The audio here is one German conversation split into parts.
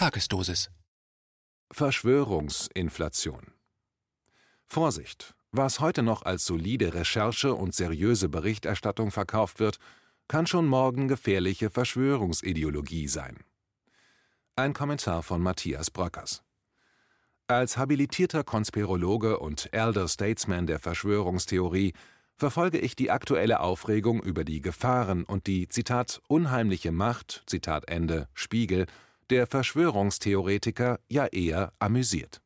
Tagesdosis Verschwörungsinflation Vorsicht! Was heute noch als solide Recherche und seriöse Berichterstattung verkauft wird, kann schon morgen gefährliche Verschwörungsideologie sein. Ein Kommentar von Matthias Bröckers. Als habilitierter Konspirologe und Elder Statesman der Verschwörungstheorie verfolge ich die aktuelle Aufregung über die Gefahren und die Zitat unheimliche Macht Zitat Ende Spiegel der Verschwörungstheoretiker ja eher amüsiert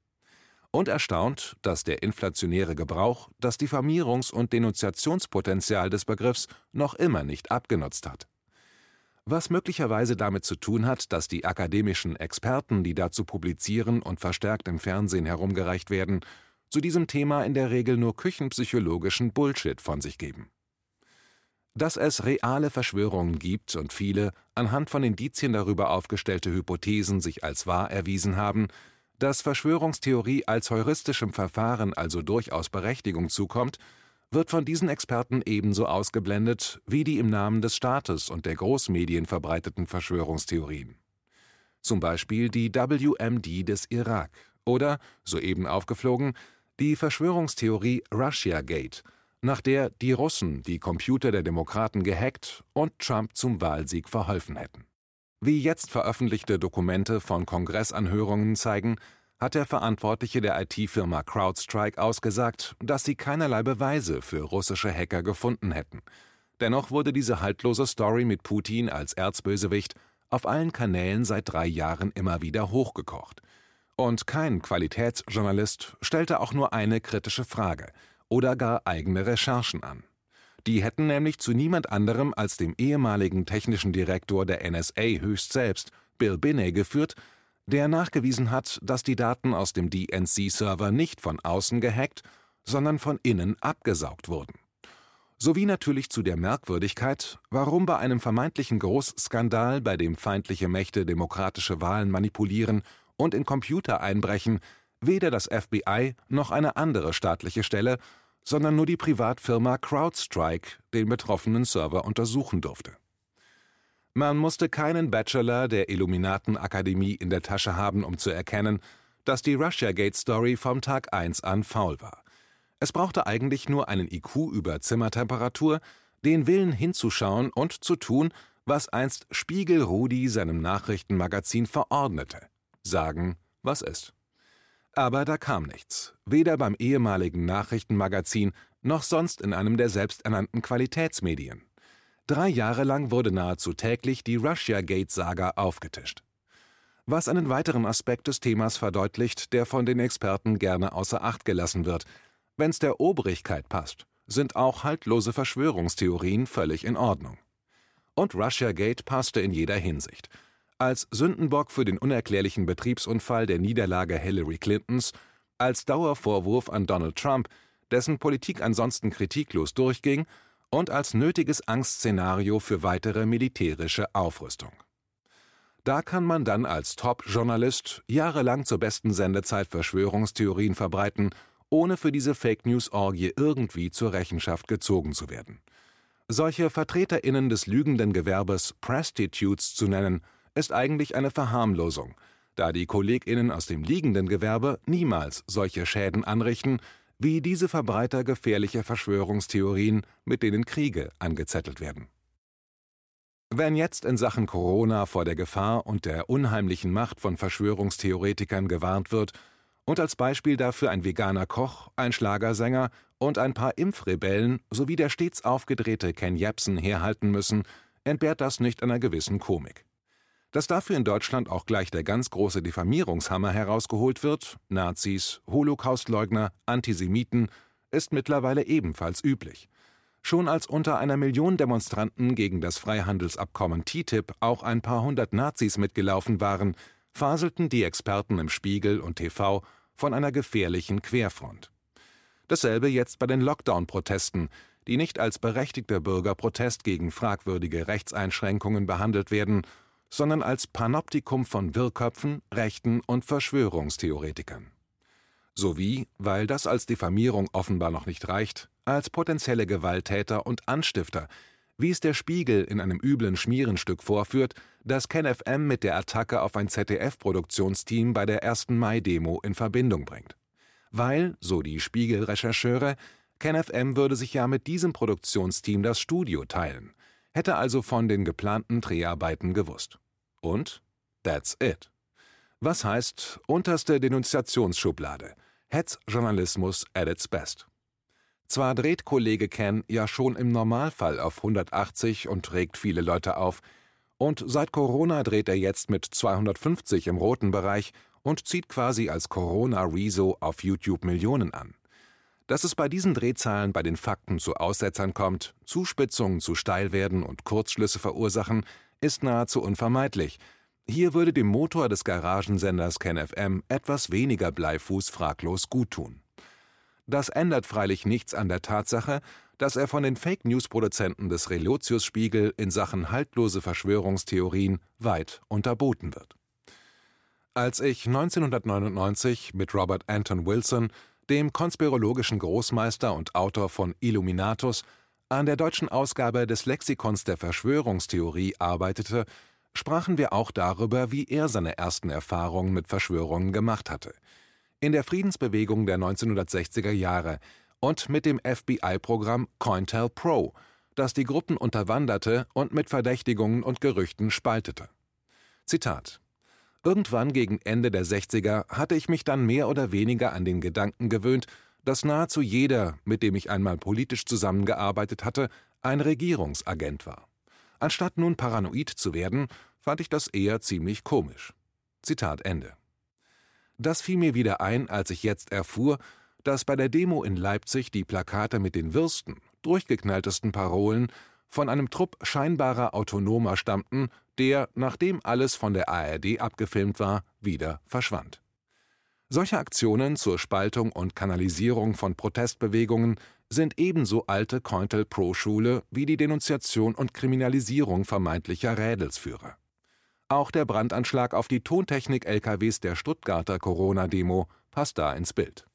und erstaunt, dass der inflationäre Gebrauch das Diffamierungs- und Denunziationspotenzial des Begriffs noch immer nicht abgenutzt hat. Was möglicherweise damit zu tun hat, dass die akademischen Experten, die dazu publizieren und verstärkt im Fernsehen herumgereicht werden, zu diesem Thema in der Regel nur küchenpsychologischen Bullshit von sich geben. Dass es reale Verschwörungen gibt und viele, anhand von Indizien darüber aufgestellte Hypothesen sich als wahr erwiesen haben, dass Verschwörungstheorie als heuristischem Verfahren also durchaus Berechtigung zukommt, wird von diesen Experten ebenso ausgeblendet wie die im Namen des Staates und der Großmedien verbreiteten Verschwörungstheorien. Zum Beispiel die WMD des Irak oder, soeben aufgeflogen, die Verschwörungstheorie Russiagate, nach der die Russen die Computer der Demokraten gehackt und Trump zum Wahlsieg verholfen hätten. Wie jetzt veröffentlichte Dokumente von Kongressanhörungen zeigen, hat der Verantwortliche der IT-Firma CrowdStrike ausgesagt, dass sie keinerlei Beweise für russische Hacker gefunden hätten. Dennoch wurde diese haltlose Story mit Putin als Erzbösewicht auf allen Kanälen seit drei Jahren immer wieder hochgekocht. Und kein Qualitätsjournalist stellte auch nur eine kritische Frage oder gar eigene Recherchen an. Die hätten nämlich zu niemand anderem als dem ehemaligen technischen Direktor der NSA höchst selbst, Bill Binney, geführt, der nachgewiesen hat, dass die Daten aus dem DNC-Server nicht von außen gehackt, sondern von innen abgesaugt wurden. Sowie natürlich zu der Merkwürdigkeit, warum bei einem vermeintlichen Großskandal, bei dem feindliche Mächte demokratische Wahlen manipulieren und in Computer einbrechen, weder das FBI noch eine andere staatliche Stelle sondern nur die Privatfirma CrowdStrike den betroffenen Server untersuchen durfte. Man musste keinen Bachelor der Illuminatenakademie in der Tasche haben, um zu erkennen, dass die Russiagate-Story vom Tag 1 an faul war. Es brauchte eigentlich nur einen IQ über Zimmertemperatur, den Willen hinzuschauen und zu tun, was einst Spiegel Rudi seinem Nachrichtenmagazin verordnete. Sagen, was ist. Aber da kam nichts, weder beim ehemaligen Nachrichtenmagazin noch sonst in einem der selbsternannten Qualitätsmedien. Drei Jahre lang wurde nahezu täglich die Russiagate-Saga aufgetischt. Was einen weiteren Aspekt des Themas verdeutlicht, der von den Experten gerne außer Acht gelassen wird. Wenn's der Obrigkeit passt, sind auch haltlose Verschwörungstheorien völlig in Ordnung. Und Russiagate passte in jeder Hinsicht – als Sündenbock für den unerklärlichen Betriebsunfall der Niederlage Hillary Clintons, als Dauervorwurf an Donald Trump, dessen Politik ansonsten kritiklos durchging, und als nötiges Angstszenario für weitere militärische Aufrüstung. Da kann man dann als Top-Journalist jahrelang zur besten Sendezeit Verschwörungstheorien verbreiten, ohne für diese Fake News-Orgie irgendwie zur Rechenschaft gezogen zu werden. Solche VertreterInnen des lügenden Gewerbes Prostitutes zu nennen, ist eigentlich eine Verharmlosung, da die KollegInnen aus dem liegenden Gewerbe niemals solche Schäden anrichten, wie diese Verbreiter gefährlicher Verschwörungstheorien, mit denen Kriege angezettelt werden. Wenn jetzt in Sachen Corona vor der Gefahr und der unheimlichen Macht von Verschwörungstheoretikern gewarnt wird und als Beispiel dafür ein veganer Koch, ein Schlagersänger und ein paar Impfrebellen sowie der stets aufgedrehte Ken Jebsen herhalten müssen, entbehrt das nicht einer gewissen Komik. Dass dafür in Deutschland auch gleich der ganz große Diffamierungshammer herausgeholt wird, Nazis, Holocaustleugner, Antisemiten, ist mittlerweile ebenfalls üblich. Schon als unter einer Million Demonstranten gegen das Freihandelsabkommen TTIP auch ein paar hundert Nazis mitgelaufen waren, faselten die Experten im Spiegel und TV von einer gefährlichen Querfront. Dasselbe jetzt bei den Lockdown-Protesten, die nicht als berechtigter Bürgerprotest gegen fragwürdige Rechtseinschränkungen behandelt werden sondern als Panoptikum von Wirrköpfen, Rechten und Verschwörungstheoretikern. Sowie, weil das als Diffamierung offenbar noch nicht reicht, als potenzielle Gewalttäter und Anstifter, Wie es der Spiegel in einem üblen Schmierenstück vorführt, das KenFM mit der Attacke auf ein ZDF-Produktionsteam bei der 1. Mai-Demo in Verbindung bringt. Weil, so die Spiegel-Rechercheure, KenFM würde sich ja mit diesem Produktionsteam das Studio teilen, hätte also von den geplanten Dreharbeiten gewusst. Und that's it. Was heißt unterste Denunziationsschublade? Hetzjournalismus at its best. Zwar dreht Kollege Ken ja schon im Normalfall auf 180 und regt viele Leute auf, und seit Corona dreht er jetzt mit 250 im roten Bereich und zieht quasi als Corona-Rezo auf YouTube Millionen an. Dass es bei diesen Drehzahlen bei den Fakten zu Aussetzern kommt, Zuspitzungen zu steil werden und Kurzschlüsse verursachen, ist nahezu unvermeidlich. Hier würde dem Motor des Garagensenders KenFM etwas weniger Bleifuß fraglos guttun. Das ändert freilich nichts an der Tatsache, dass er von den Fake-News-Produzenten des Relotius-Spiegel in Sachen haltlose Verschwörungstheorien weit unterboten wird. Als ich 1999 mit Robert Anton Wilson, dem konspirologischen Großmeister und Autor von Illuminatus, an der deutschen Ausgabe des Lexikons der Verschwörungstheorie arbeitete, sprachen wir auch darüber, wie er seine ersten Erfahrungen mit Verschwörungen gemacht hatte – in der Friedensbewegung der 1960er Jahre und mit dem FBI-Programm COINTELPRO, das die Gruppen unterwanderte und mit Verdächtigungen und Gerüchten spaltete. Zitat Irgendwann gegen Ende der 60er hatte ich mich dann mehr oder weniger an den Gedanken gewöhnt, dass nahezu jeder, mit dem ich einmal politisch zusammengearbeitet hatte, ein Regierungsagent war. Anstatt nun paranoid zu werden, fand ich das eher ziemlich komisch. Zitat Ende. Das fiel mir wieder ein, als ich jetzt erfuhr, dass bei der Demo in Leipzig die Plakate mit den wirsten, durchgeknalltesten Parolen von einem Trupp scheinbarer Autonomer stammten, der, nachdem alles von der ARD abgefilmt war, wieder verschwand. Solche Aktionen zur Spaltung und Kanalisierung von Protestbewegungen sind ebenso alte Cointel-Pro-Schule wie die Denunziation und Kriminalisierung vermeintlicher Rädelsführer. Auch der Brandanschlag auf die Tontechnik-LKWs der Stuttgarter Corona-Demo passt da ins Bild.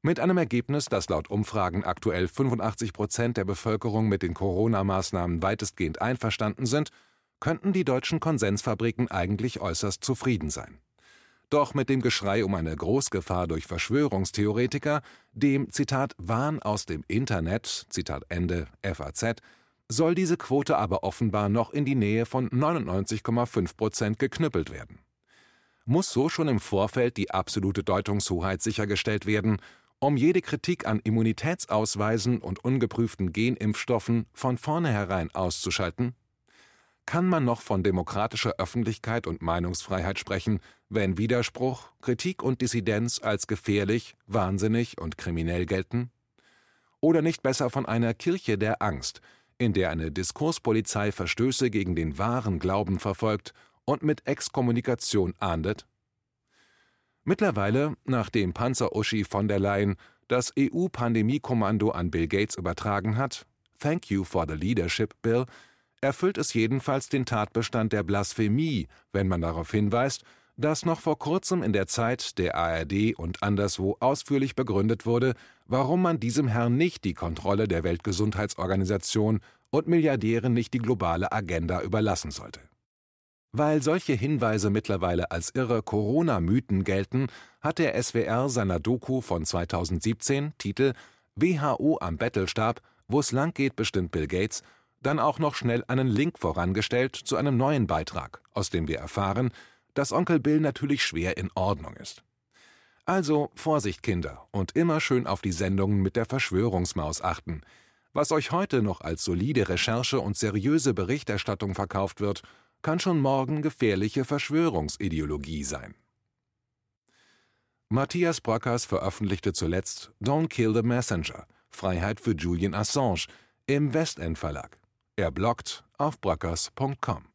Mit einem Ergebnis, dass laut Umfragen aktuell 85 Prozent der Bevölkerung mit den Corona-Maßnahmen weitestgehend einverstanden sind, könnten die deutschen Konsensfabriken eigentlich äußerst zufrieden sein. Doch mit dem Geschrei um eine Großgefahr durch Verschwörungstheoretiker, dem Zitat Wahn aus dem Internet, Zitat Ende FAZ, soll diese Quote aber offenbar noch in die Nähe von 99,5 Prozent geknüppelt werden. Muss so schon im Vorfeld die absolute Deutungshoheit sichergestellt werden, um jede Kritik an Immunitätsausweisen und ungeprüften Genimpfstoffen von vornherein auszuschalten? Kann man noch von demokratischer Öffentlichkeit und Meinungsfreiheit sprechen, wenn Widerspruch, Kritik und Dissidenz als gefährlich, wahnsinnig und kriminell gelten? Oder nicht besser von einer Kirche der Angst, in der eine Diskurspolizei Verstöße gegen den wahren Glauben verfolgt und mit Exkommunikation ahndet? Mittlerweile, nachdem Panzer-Uschi von der Leyen das EU-Pandemiekommando an Bill Gates übertragen hat, Thank you for the leadership, Bill, erfüllt es jedenfalls den Tatbestand der Blasphemie, wenn man darauf hinweist, dass noch vor kurzem in der Zeit der ARD und anderswo ausführlich begründet wurde, warum man diesem Herrn nicht die Kontrolle der Weltgesundheitsorganisation und Milliardären nicht die globale Agenda überlassen sollte. Weil solche Hinweise mittlerweile als irre Corona-Mythen gelten, hat der SWR seiner Doku von 2017, Titel WHO am Bettelstab, wo es lang geht, bestimmt Bill Gates, dann auch noch schnell einen Link vorangestellt zu einem neuen Beitrag, aus dem wir erfahren, dass Onkel Bill natürlich schwer in Ordnung ist. Also Vorsicht, Kinder, und immer schön auf die Sendungen mit der Verschwörungsmaus achten. Was euch heute noch als solide Recherche und seriöse Berichterstattung verkauft wird, kann schon morgen gefährliche Verschwörungsideologie sein. Matthias Brockers veröffentlichte zuletzt Don't Kill the Messenger – Freiheit für Julian Assange im Westend Verlag. Er bloggt auf brockers.com.